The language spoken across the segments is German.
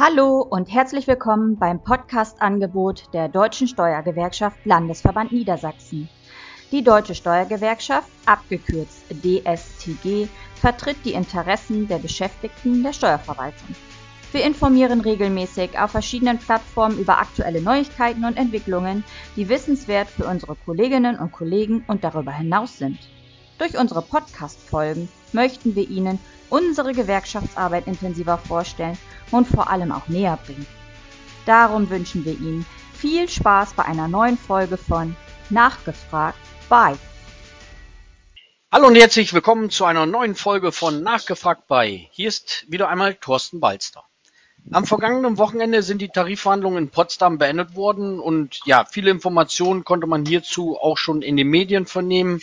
Hallo und herzlich willkommen beim Podcast-Angebot der Deutschen Steuergewerkschaft Landesverband Niedersachsen. Die Deutsche Steuergewerkschaft, abgekürzt DSTG, vertritt die Interessen der Beschäftigten der Steuerverwaltung. Wir informieren regelmäßig auf verschiedenen Plattformen über aktuelle Neuigkeiten und Entwicklungen, die wissenswert für unsere Kolleginnen und Kollegen und darüber hinaus sind. Durch unsere Podcast-Folgen möchten wir Ihnen unsere Gewerkschaftsarbeit intensiver vorstellen und vor allem auch näher bringen. Darum wünschen wir Ihnen viel Spaß bei einer neuen Folge von Nachgefragt bei. Hallo und herzlich willkommen zu einer neuen Folge von Nachgefragt bei. Hier ist wieder einmal Thorsten Balster. Am vergangenen Wochenende sind die Tarifverhandlungen in Potsdam beendet worden und ja, viele Informationen konnte man hierzu auch schon in den Medien vernehmen.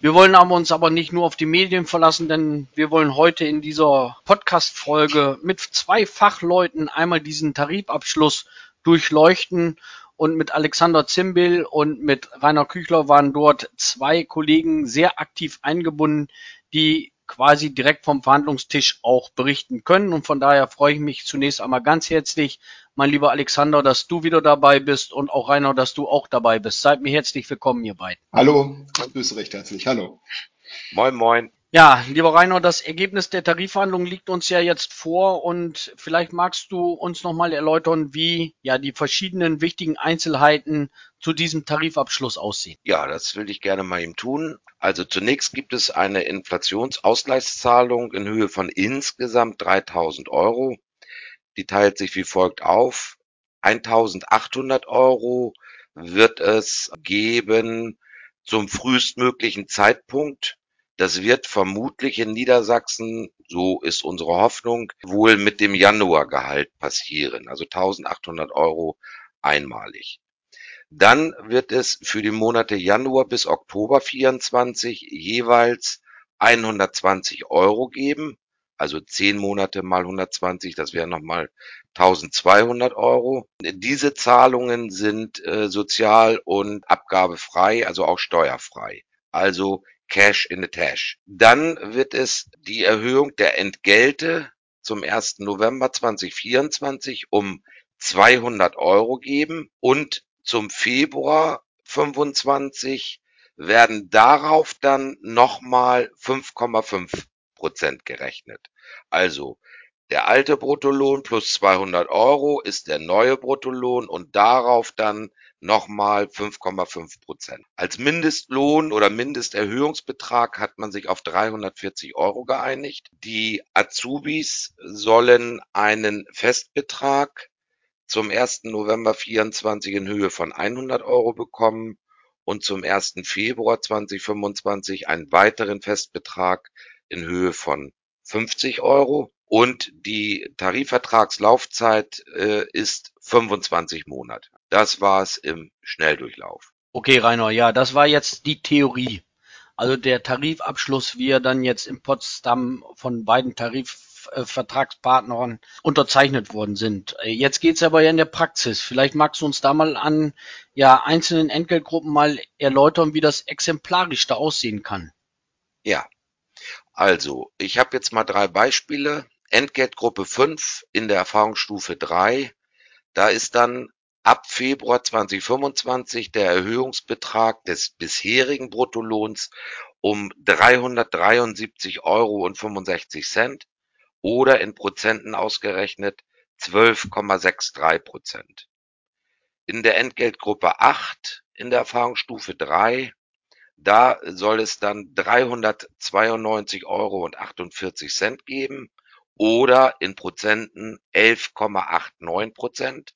Wir wollen aber uns aber nicht nur auf die Medien verlassen, denn wir wollen heute in dieser Podcast-Folge mit zwei Fachleuten einmal diesen Tarifabschluss durchleuchten und mit Alexander Zimbil und mit Rainer Küchler waren dort zwei Kollegen sehr aktiv eingebunden, die quasi direkt vom Verhandlungstisch auch berichten können. Und von daher freue ich mich zunächst einmal ganz herzlich, mein lieber Alexander, dass du wieder dabei bist und auch Rainer, dass du auch dabei bist. Seid mir herzlich willkommen, ihr beiden. Hallo, grüße recht herzlich. Hallo. Moin, moin. Ja, lieber Rainer, das Ergebnis der Tarifverhandlungen liegt uns ja jetzt vor und vielleicht magst du uns nochmal erläutern, wie ja die verschiedenen wichtigen Einzelheiten zu diesem Tarifabschluss aussehen. Ja, das will ich gerne mal eben tun. Also zunächst gibt es eine Inflationsausgleichszahlung in Höhe von insgesamt 3000 Euro. Die teilt sich wie folgt auf. 1800 Euro wird es geben zum frühestmöglichen Zeitpunkt das wird vermutlich in Niedersachsen, so ist unsere Hoffnung, wohl mit dem Januargehalt passieren, also 1800 Euro einmalig. Dann wird es für die Monate Januar bis Oktober 24 jeweils 120 Euro geben, also 10 Monate mal 120, das wären nochmal 1200 Euro. Diese Zahlungen sind äh, sozial- und abgabefrei, also auch steuerfrei. Also Cash in the Tash. Dann wird es die Erhöhung der Entgelte zum 1. November 2024 um 200 Euro geben und zum Februar 25 werden darauf dann nochmal 5,5 Prozent gerechnet. Also der alte Bruttolohn plus 200 Euro ist der neue Bruttolohn und darauf dann nochmal 5,5 Prozent. Als Mindestlohn oder Mindesterhöhungsbetrag hat man sich auf 340 Euro geeinigt. Die Azubis sollen einen Festbetrag zum 1. November 24 in Höhe von 100 Euro bekommen und zum 1. Februar 2025 einen weiteren Festbetrag in Höhe von 50 Euro und die Tarifvertragslaufzeit äh, ist 25 Monate. Das war es im Schnelldurchlauf. Okay, Rainer, ja, das war jetzt die Theorie. Also der Tarifabschluss, wie er dann jetzt in Potsdam von beiden Tarifvertragspartnern unterzeichnet worden sind. Jetzt geht's aber ja in der Praxis. Vielleicht magst du uns da mal an ja, einzelnen Entgeltgruppen mal erläutern, wie das exemplarisch da aussehen kann. Ja, also ich habe jetzt mal drei Beispiele. Entgeltgruppe 5 in der Erfahrungsstufe 3. Da ist dann ab Februar 2025 der Erhöhungsbetrag des bisherigen Bruttolohns um 373,65 Euro oder in Prozenten ausgerechnet 12,63 Prozent. In der Entgeltgruppe 8 in der Erfahrungsstufe 3, da soll es dann 392,48 Euro geben oder in Prozenten 11,89 Prozent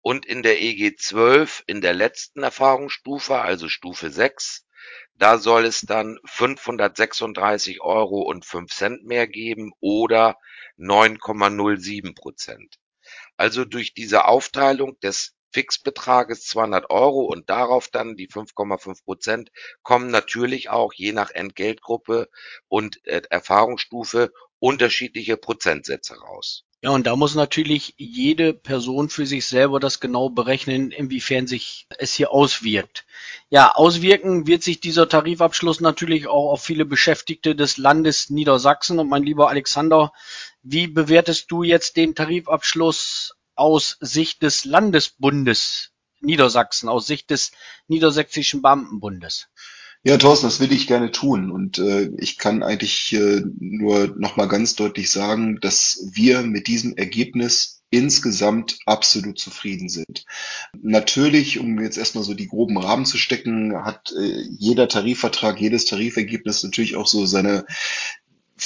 und in der EG 12 in der letzten Erfahrungsstufe, also Stufe 6, da soll es dann 536 Euro und 5 Cent mehr geben oder 9,07 Prozent. Also durch diese Aufteilung des Fixbetrages 200 Euro und darauf dann die 5,5 Prozent kommen natürlich auch je nach Entgeltgruppe und äh, Erfahrungsstufe unterschiedliche Prozentsätze raus. Ja, und da muss natürlich jede Person für sich selber das genau berechnen, inwiefern sich es hier auswirkt. Ja, auswirken wird sich dieser Tarifabschluss natürlich auch auf viele Beschäftigte des Landes Niedersachsen. Und mein lieber Alexander, Wie bewertest du jetzt den Tarifabschluss aus Sicht des Landesbundes Niedersachsen, aus Sicht des Niedersächsischen Beamtenbundes? Ja, Thorsten, das will ich gerne tun. Und äh, ich kann eigentlich äh, nur nochmal ganz deutlich sagen, dass wir mit diesem Ergebnis insgesamt absolut zufrieden sind. Natürlich, um jetzt erstmal so die groben Rahmen zu stecken, hat äh, jeder Tarifvertrag, jedes Tarifergebnis natürlich auch so seine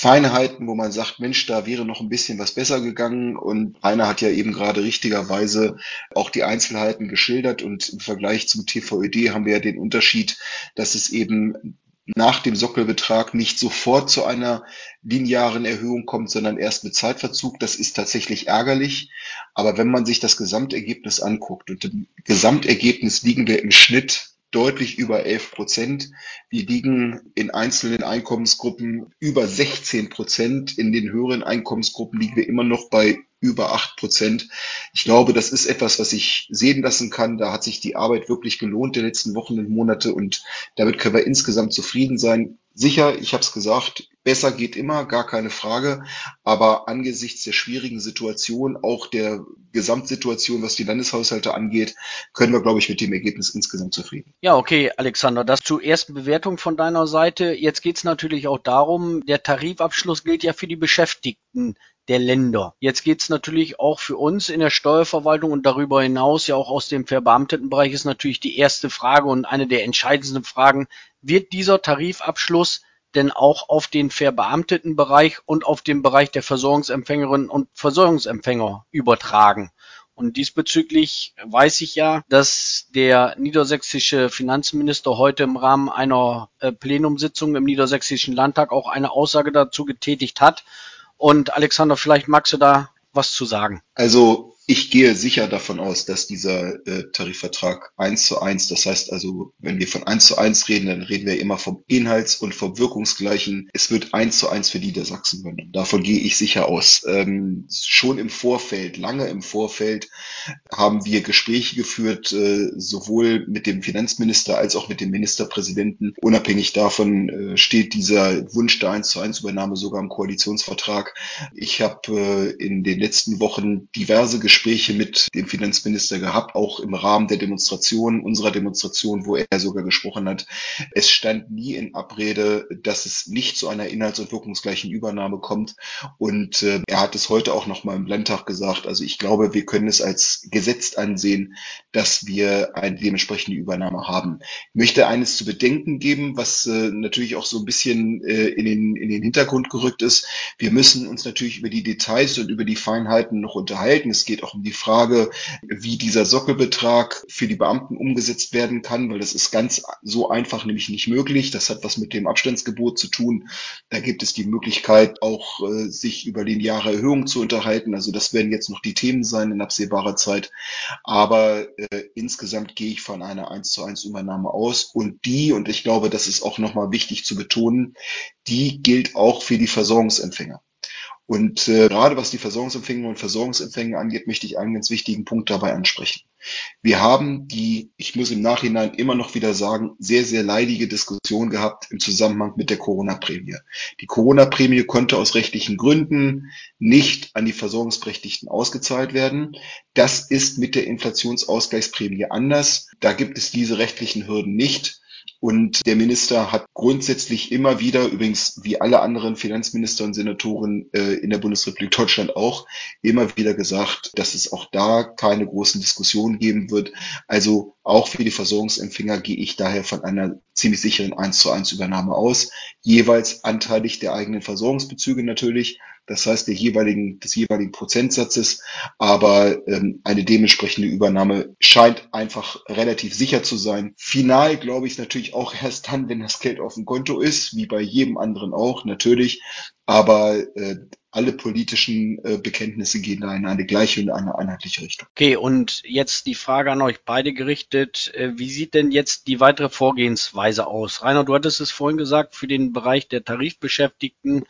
Feinheiten, wo man sagt, Mensch, da wäre noch ein bisschen was besser gegangen. Und Rainer hat ja eben gerade richtigerweise auch die Einzelheiten geschildert. Und im Vergleich zum TVÖD haben wir ja den Unterschied, dass es eben nach dem Sockelbetrag nicht sofort zu einer linearen Erhöhung kommt, sondern erst mit Zeitverzug. Das ist tatsächlich ärgerlich. Aber wenn man sich das Gesamtergebnis anguckt und im Gesamtergebnis liegen wir im Schnitt deutlich über 11 Prozent. Wir liegen in einzelnen Einkommensgruppen über 16 Prozent. In den höheren Einkommensgruppen liegen wir immer noch bei über acht Prozent. Ich glaube, das ist etwas, was ich sehen lassen kann. Da hat sich die Arbeit wirklich gelohnt der letzten Wochen und Monate und damit können wir insgesamt zufrieden sein. Sicher, ich habe es gesagt, besser geht immer, gar keine Frage. Aber angesichts der schwierigen Situation, auch der Gesamtsituation, was die Landeshaushalte angeht, können wir, glaube ich, mit dem Ergebnis insgesamt zufrieden. Ja, okay, Alexander, das zur ersten Bewertung von deiner Seite. Jetzt geht es natürlich auch darum, der Tarifabschluss gilt ja für die Beschäftigten der Länder. Jetzt geht es natürlich auch für uns in der Steuerverwaltung und darüber hinaus ja auch aus dem verbeamteten Bereich ist natürlich die erste Frage und eine der entscheidendsten Fragen, wird dieser Tarifabschluss denn auch auf den verbeamteten Bereich und auf den Bereich der Versorgungsempfängerinnen und Versorgungsempfänger übertragen? Und diesbezüglich weiß ich ja, dass der niedersächsische Finanzminister heute im Rahmen einer äh, Plenumsitzung im niedersächsischen Landtag auch eine Aussage dazu getätigt hat. Und Alexander, vielleicht magst du da was zu sagen. Also ich gehe sicher davon aus, dass dieser äh, Tarifvertrag eins zu eins, das heißt also, wenn wir von eins zu eins reden, dann reden wir immer vom Inhalts- und vom Wirkungsgleichen. Es wird eins zu eins für Niedersachsen übernommen. Davon gehe ich sicher aus. Ähm, schon im Vorfeld, lange im Vorfeld, haben wir Gespräche geführt, äh, sowohl mit dem Finanzminister als auch mit dem Ministerpräsidenten. Unabhängig davon äh, steht dieser Wunsch der eins zu eins Übernahme sogar im Koalitionsvertrag. Ich habe äh, in den letzten Wochen diverse Gespräche Gespräche mit dem Finanzminister gehabt, auch im Rahmen der Demonstration, unserer Demonstration, wo er sogar gesprochen hat. Es stand nie in Abrede, dass es nicht zu einer inhalts- und wirkungsgleichen Übernahme kommt. Und äh, er hat es heute auch nochmal im Landtag gesagt. Also ich glaube, wir können es als gesetzt ansehen, dass wir eine dementsprechende Übernahme haben. Ich möchte eines zu bedenken geben, was äh, natürlich auch so ein bisschen äh, in, den, in den Hintergrund gerückt ist. Wir müssen uns natürlich über die Details und über die Feinheiten noch unterhalten. Es geht auch um die Frage, wie dieser Sockelbetrag für die Beamten umgesetzt werden kann, weil das ist ganz so einfach nämlich nicht möglich. Das hat was mit dem Abstandsgebot zu tun. Da gibt es die Möglichkeit, auch äh, sich über lineare Erhöhungen zu unterhalten. Also das werden jetzt noch die Themen sein in absehbarer Zeit. Aber äh, insgesamt gehe ich von einer 1 zu 1 Übernahme aus. Und die, und ich glaube, das ist auch nochmal wichtig zu betonen, die gilt auch für die Versorgungsempfänger. Und äh, gerade was die Versorgungsempfänger und Versorgungsempfänger angeht, möchte ich einen ganz wichtigen Punkt dabei ansprechen. Wir haben die, ich muss im Nachhinein immer noch wieder sagen, sehr, sehr leidige Diskussion gehabt im Zusammenhang mit der Corona-Prämie. Die Corona-Prämie konnte aus rechtlichen Gründen nicht an die Versorgungsberechtigten ausgezahlt werden. Das ist mit der Inflationsausgleichsprämie anders. Da gibt es diese rechtlichen Hürden nicht. Und der Minister hat grundsätzlich immer wieder, übrigens wie alle anderen Finanzminister und Senatoren äh, in der Bundesrepublik Deutschland auch, immer wieder gesagt, dass es auch da keine großen Diskussionen geben wird. Also auch für die Versorgungsempfänger gehe ich daher von einer ziemlich sicheren 1 zu 1 Übernahme aus, jeweils anteilig der eigenen Versorgungsbezüge natürlich, das heißt der jeweiligen, des jeweiligen Prozentsatzes, aber ähm, eine dementsprechende Übernahme scheint einfach relativ sicher zu sein. Final glaube ich natürlich auch erst dann, wenn das Geld auf dem Konto ist, wie bei jedem anderen auch, natürlich, aber äh, alle politischen äh, Bekenntnisse gehen da in eine gleiche und eine einheitliche Richtung. Okay, und jetzt die Frage an euch beide gerichtet. Äh, wie sieht denn jetzt die weitere Vorgehensweise aus? Rainer, du hattest es vorhin gesagt, für den Bereich der Tarifbeschäftigten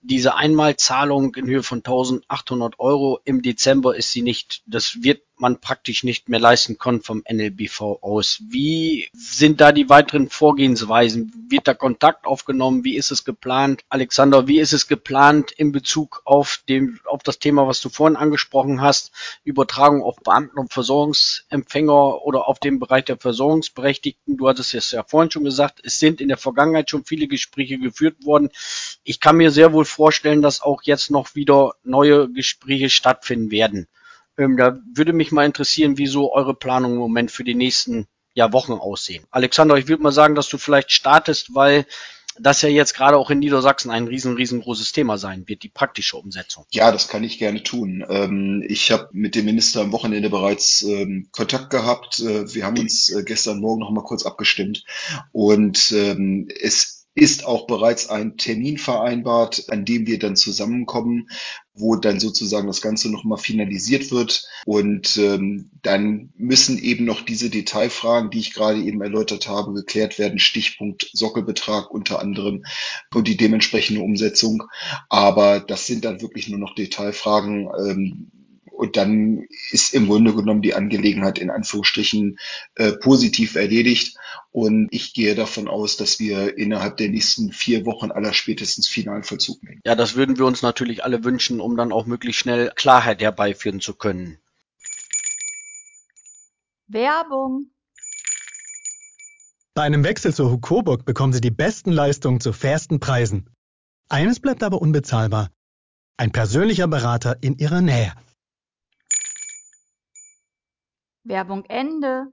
diese Einmalzahlung in Höhe von 1800 Euro im Dezember ist sie nicht. Das wird man praktisch nicht mehr leisten konnte vom NLBV aus. Wie sind da die weiteren Vorgehensweisen? Wird da Kontakt aufgenommen? Wie ist es geplant? Alexander, wie ist es geplant in Bezug auf dem, auf das Thema, was du vorhin angesprochen hast? Übertragung auf Beamten und Versorgungsempfänger oder auf den Bereich der Versorgungsberechtigten? Du hattest es ja vorhin schon gesagt, es sind in der Vergangenheit schon viele Gespräche geführt worden. Ich kann mir sehr wohl vorstellen, dass auch jetzt noch wieder neue Gespräche stattfinden werden. Ähm, da würde mich mal interessieren, wie so eure Planungen im Moment für die nächsten ja, Wochen aussehen. Alexander, ich würde mal sagen, dass du vielleicht startest, weil das ja jetzt gerade auch in Niedersachsen ein riesen, riesengroßes Thema sein wird, die praktische Umsetzung. Ja, das kann ich gerne tun. Ähm, ich habe mit dem Minister am Wochenende bereits ähm, Kontakt gehabt. Äh, wir haben uns äh, gestern Morgen noch mal kurz abgestimmt und es ist auch bereits ein Termin vereinbart, an dem wir dann zusammenkommen, wo dann sozusagen das Ganze nochmal finalisiert wird. Und ähm, dann müssen eben noch diese Detailfragen, die ich gerade eben erläutert habe, geklärt werden. Stichpunkt Sockelbetrag unter anderem und die dementsprechende Umsetzung. Aber das sind dann wirklich nur noch Detailfragen. Ähm, und dann ist im Grunde genommen die Angelegenheit in Anführungsstrichen äh, positiv erledigt. Und ich gehe davon aus, dass wir innerhalb der nächsten vier Wochen aller spätestens Finalvollzug nehmen. Ja, das würden wir uns natürlich alle wünschen, um dann auch möglichst schnell Klarheit herbeiführen zu können. Werbung. Bei einem Wechsel zur Hukoburg bekommen Sie die besten Leistungen zu fairsten Preisen. Eines bleibt aber unbezahlbar. Ein persönlicher Berater in Ihrer Nähe. Werbung Ende.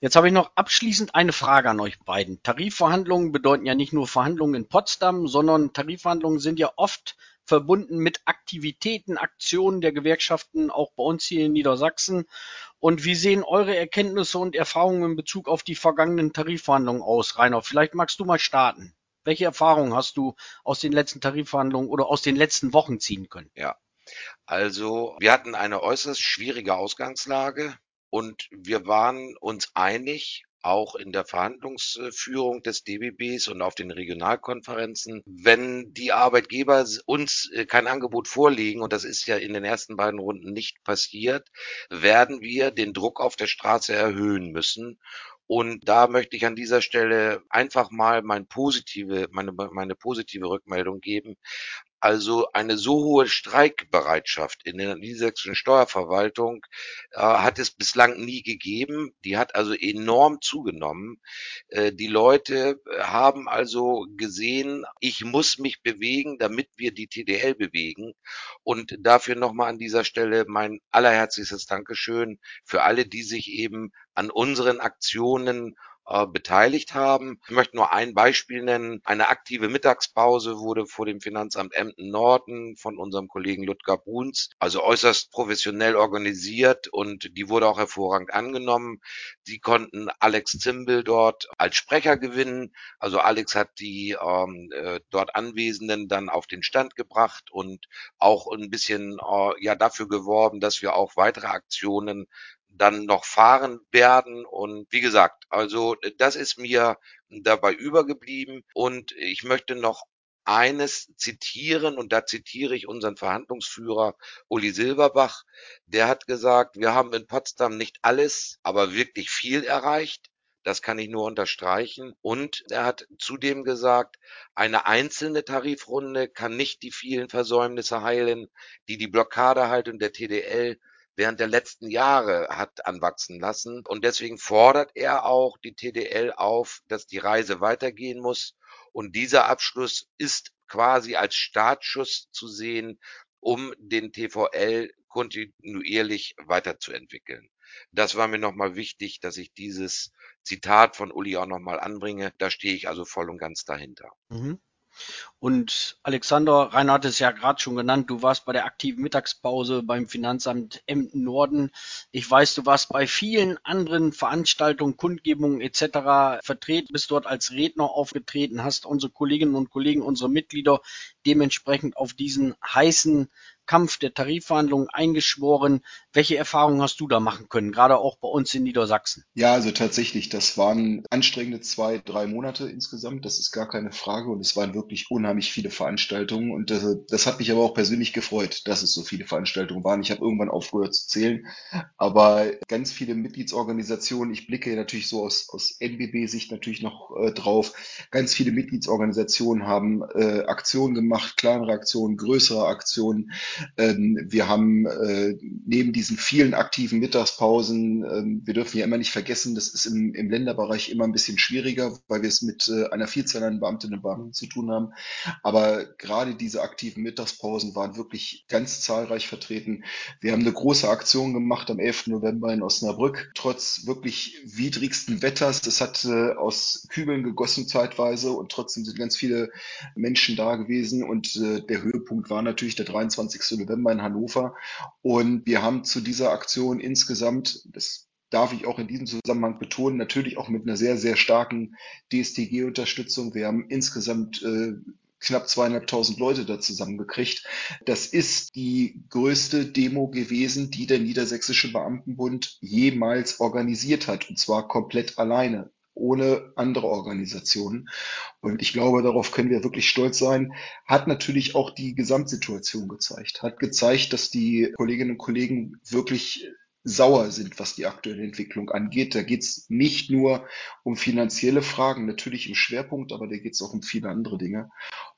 Jetzt habe ich noch abschließend eine Frage an euch beiden. Tarifverhandlungen bedeuten ja nicht nur Verhandlungen in Potsdam, sondern Tarifverhandlungen sind ja oft verbunden mit Aktivitäten, Aktionen der Gewerkschaften, auch bei uns hier in Niedersachsen. Und wie sehen eure Erkenntnisse und Erfahrungen in Bezug auf die vergangenen Tarifverhandlungen aus, Rainer? Vielleicht magst du mal starten. Welche Erfahrungen hast du aus den letzten Tarifverhandlungen oder aus den letzten Wochen ziehen können? Ja, also wir hatten eine äußerst schwierige Ausgangslage und wir waren uns einig, auch in der Verhandlungsführung des DBBs und auf den Regionalkonferenzen, wenn die Arbeitgeber uns äh, kein Angebot vorlegen, und das ist ja in den ersten beiden Runden nicht passiert, werden wir den Druck auf der Straße erhöhen müssen. Und da möchte ich an dieser Stelle einfach mal mein positive, meine, meine positive Rückmeldung geben. Also eine so hohe Streikbereitschaft in der niedersächsischen Steuerverwaltung äh, hat es bislang nie gegeben. Die hat also enorm zugenommen. Äh, die Leute äh, haben also gesehen, ich muss mich bewegen, damit wir die TDL bewegen. Und dafür nochmal an dieser Stelle mein allerherzlichstes Dankeschön für alle, die sich eben an unseren Aktionen beteiligt haben. Ich möchte nur ein Beispiel nennen. Eine aktive Mittagspause wurde vor dem Finanzamt Emden Norden von unserem Kollegen Ludger Bruns, also äußerst professionell organisiert und die wurde auch hervorragend angenommen. Sie konnten Alex Zimbel dort als Sprecher gewinnen. Also Alex hat die ähm, äh, dort Anwesenden dann auf den Stand gebracht und auch ein bisschen äh, ja dafür geworben, dass wir auch weitere Aktionen dann noch fahren werden. Und wie gesagt, also das ist mir dabei übergeblieben. Und ich möchte noch eines zitieren, und da zitiere ich unseren Verhandlungsführer Uli Silberbach, der hat gesagt, wir haben in Potsdam nicht alles, aber wirklich viel erreicht. Das kann ich nur unterstreichen. Und er hat zudem gesagt, eine einzelne Tarifrunde kann nicht die vielen Versäumnisse heilen, die die Blockadehaltung der TDL während der letzten Jahre hat anwachsen lassen. Und deswegen fordert er auch die TDL auf, dass die Reise weitergehen muss. Und dieser Abschluss ist quasi als Startschuss zu sehen, um den TVL kontinuierlich weiterzuentwickeln. Das war mir nochmal wichtig, dass ich dieses Zitat von Uli auch nochmal anbringe. Da stehe ich also voll und ganz dahinter. Mhm. Und Alexander, Rainer hat es ja gerade schon genannt, du warst bei der aktiven Mittagspause beim Finanzamt Emden Norden. Ich weiß, du warst bei vielen anderen Veranstaltungen, Kundgebungen etc. vertreten, bist dort als Redner aufgetreten, hast unsere Kolleginnen und Kollegen, unsere Mitglieder dementsprechend auf diesen heißen Kampf der Tarifverhandlungen eingeschworen. Welche Erfahrungen hast du da machen können, gerade auch bei uns in Niedersachsen? Ja, also tatsächlich, das waren anstrengende zwei, drei Monate insgesamt. Das ist gar keine Frage. Und es waren wirklich unheimlich viele Veranstaltungen. Und das, das hat mich aber auch persönlich gefreut, dass es so viele Veranstaltungen waren. Ich habe irgendwann aufgehört zu zählen. Aber ganz viele Mitgliedsorganisationen, ich blicke natürlich so aus, aus NBB-Sicht natürlich noch äh, drauf. Ganz viele Mitgliedsorganisationen haben äh, Aktionen gemacht, kleinere Aktionen, größere Aktionen. Ähm, wir haben äh, neben diesen vielen aktiven Mittagspausen, ähm, wir dürfen ja immer nicht vergessen, das ist im, im Länderbereich immer ein bisschen schwieriger, weil wir es mit äh, einer Vielzahl an Beamtinnen und Beamten zu tun haben. Aber gerade diese aktiven Mittagspausen waren wirklich ganz zahlreich vertreten. Wir haben eine große Aktion gemacht am 11. November in Osnabrück, trotz wirklich widrigsten Wetters. Es hat äh, aus Kübeln gegossen zeitweise und trotzdem sind ganz viele Menschen da gewesen. Und äh, der Höhepunkt war natürlich der 23. November in Hannover. Und wir haben zu dieser Aktion insgesamt, das darf ich auch in diesem Zusammenhang betonen, natürlich auch mit einer sehr, sehr starken DSTG-Unterstützung. Wir haben insgesamt äh, knapp zweieinhalbtausend Leute da zusammengekriegt. Das ist die größte Demo gewesen, die der Niedersächsische Beamtenbund jemals organisiert hat, und zwar komplett alleine ohne andere Organisationen. Und ich glaube, darauf können wir wirklich stolz sein. Hat natürlich auch die Gesamtsituation gezeigt. Hat gezeigt, dass die Kolleginnen und Kollegen wirklich sauer sind, was die aktuelle Entwicklung angeht. Da geht es nicht nur um finanzielle Fragen, natürlich im Schwerpunkt, aber da geht es auch um viele andere Dinge.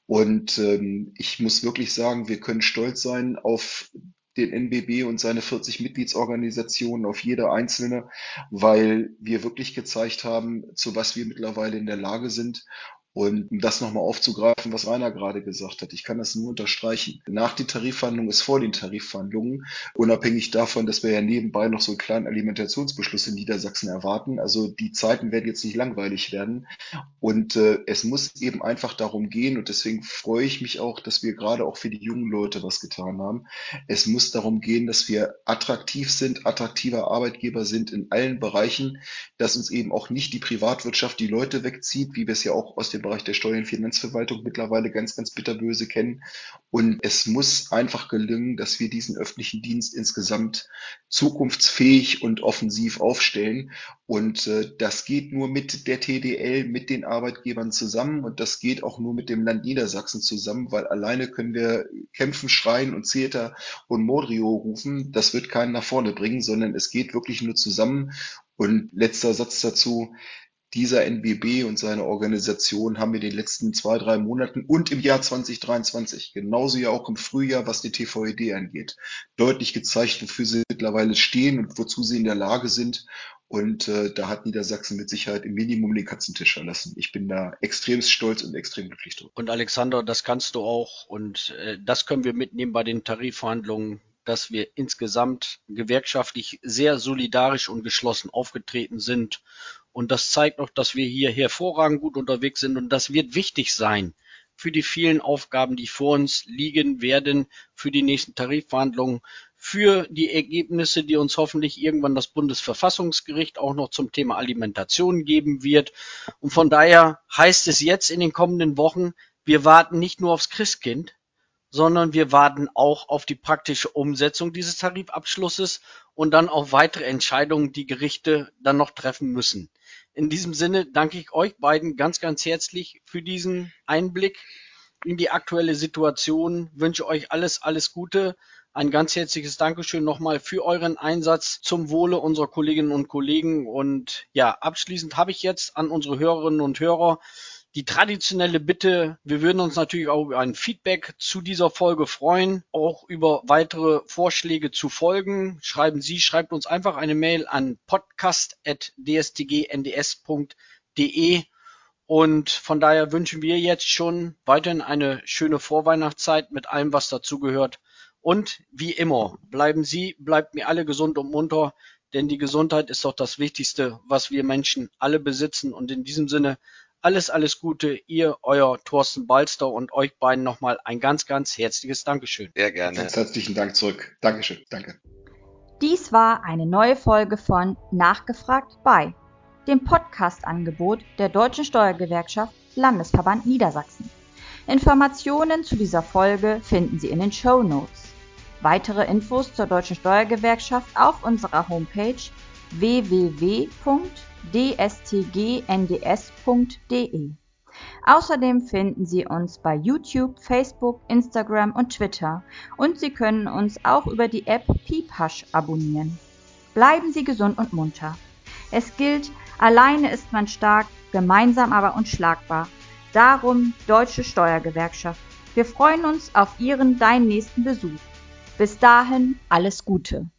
Und ähm, ich muss wirklich sagen, wir können stolz sein auf den NBB und seine 40 Mitgliedsorganisationen, auf jede einzelne, weil wir wirklich gezeigt haben, zu was wir mittlerweile in der Lage sind und um das nochmal aufzugreifen, was Rainer gerade gesagt hat, ich kann das nur unterstreichen. Nach den Tarifverhandlungen ist vor den Tarifverhandlungen, unabhängig davon, dass wir ja nebenbei noch so einen kleinen Alimentationsbeschluss in Niedersachsen erwarten. Also die Zeiten werden jetzt nicht langweilig werden. Und äh, es muss eben einfach darum gehen, und deswegen freue ich mich auch, dass wir gerade auch für die jungen Leute was getan haben. Es muss darum gehen, dass wir attraktiv sind, attraktiver Arbeitgeber sind in allen Bereichen, dass uns eben auch nicht die Privatwirtschaft die Leute wegzieht, wie wir es ja auch aus dem dem Bereich der Steuer- und Finanzverwaltung mittlerweile ganz, ganz bitterböse kennen. Und es muss einfach gelingen, dass wir diesen öffentlichen Dienst insgesamt zukunftsfähig und offensiv aufstellen. Und äh, das geht nur mit der TDL, mit den Arbeitgebern zusammen. Und das geht auch nur mit dem Land Niedersachsen zusammen, weil alleine können wir kämpfen, schreien und Zeta und Modrio rufen. Das wird keinen nach vorne bringen, sondern es geht wirklich nur zusammen. Und letzter Satz dazu dieser NBB und seine Organisation haben in den letzten zwei, drei Monaten und im Jahr 2023, genauso ja auch im Frühjahr, was die TVED angeht, deutlich gezeigt, wofür sie mittlerweile stehen und wozu sie in der Lage sind. Und äh, da hat Niedersachsen mit Sicherheit im Minimum den Katzentisch verlassen. Ich bin da extrem stolz und extrem glücklich drüber. Und Alexander, das kannst du auch. Und äh, das können wir mitnehmen bei den Tarifverhandlungen dass wir insgesamt gewerkschaftlich sehr solidarisch und geschlossen aufgetreten sind und das zeigt auch, dass wir hier hervorragend gut unterwegs sind. Und das wird wichtig sein für die vielen Aufgaben, die vor uns liegen werden, für die nächsten Tarifverhandlungen, für die Ergebnisse, die uns hoffentlich irgendwann das Bundesverfassungsgericht auch noch zum Thema Alimentation geben wird. Und von daher heißt es jetzt in den kommenden Wochen, wir warten nicht nur aufs Christkind, sondern wir warten auch auf die praktische Umsetzung dieses Tarifabschlusses und dann auf weitere Entscheidungen, die Gerichte dann noch treffen müssen. In diesem Sinne danke ich euch beiden ganz, ganz herzlich für diesen Einblick in die aktuelle Situation. Wünsche euch alles, alles Gute. Ein ganz herzliches Dankeschön nochmal für euren Einsatz zum Wohle unserer Kolleginnen und Kollegen. Und ja, abschließend habe ich jetzt an unsere Hörerinnen und Hörer die traditionelle Bitte, wir würden uns natürlich auch über ein Feedback zu dieser Folge freuen, auch über weitere Vorschläge zu folgen. Schreiben Sie, schreibt uns einfach eine Mail an podcast.dstgnds.de und von daher wünschen wir jetzt schon weiterhin eine schöne Vorweihnachtszeit mit allem, was dazugehört. Und wie immer, bleiben Sie, bleibt mir alle gesund und munter, denn die Gesundheit ist doch das Wichtigste, was wir Menschen alle besitzen. Und in diesem Sinne alles, alles Gute, ihr, euer Thorsten Balster und euch beiden nochmal ein ganz, ganz herzliches Dankeschön. Sehr gerne. Ganz herzlichen Dank zurück. Dankeschön. Danke. Dies war eine neue Folge von Nachgefragt bei dem Podcast-Angebot der Deutschen Steuergewerkschaft Landesverband Niedersachsen. Informationen zu dieser Folge finden Sie in den Show Notes. Weitere Infos zur Deutschen Steuergewerkschaft auf unserer Homepage www.dstgnds.de. Außerdem finden Sie uns bei YouTube, Facebook, Instagram und Twitter und Sie können uns auch über die App Pipasch abonnieren. Bleiben Sie gesund und munter. Es gilt, alleine ist man stark, gemeinsam aber unschlagbar. Darum Deutsche Steuergewerkschaft. Wir freuen uns auf Ihren, deinen nächsten Besuch. Bis dahin alles Gute.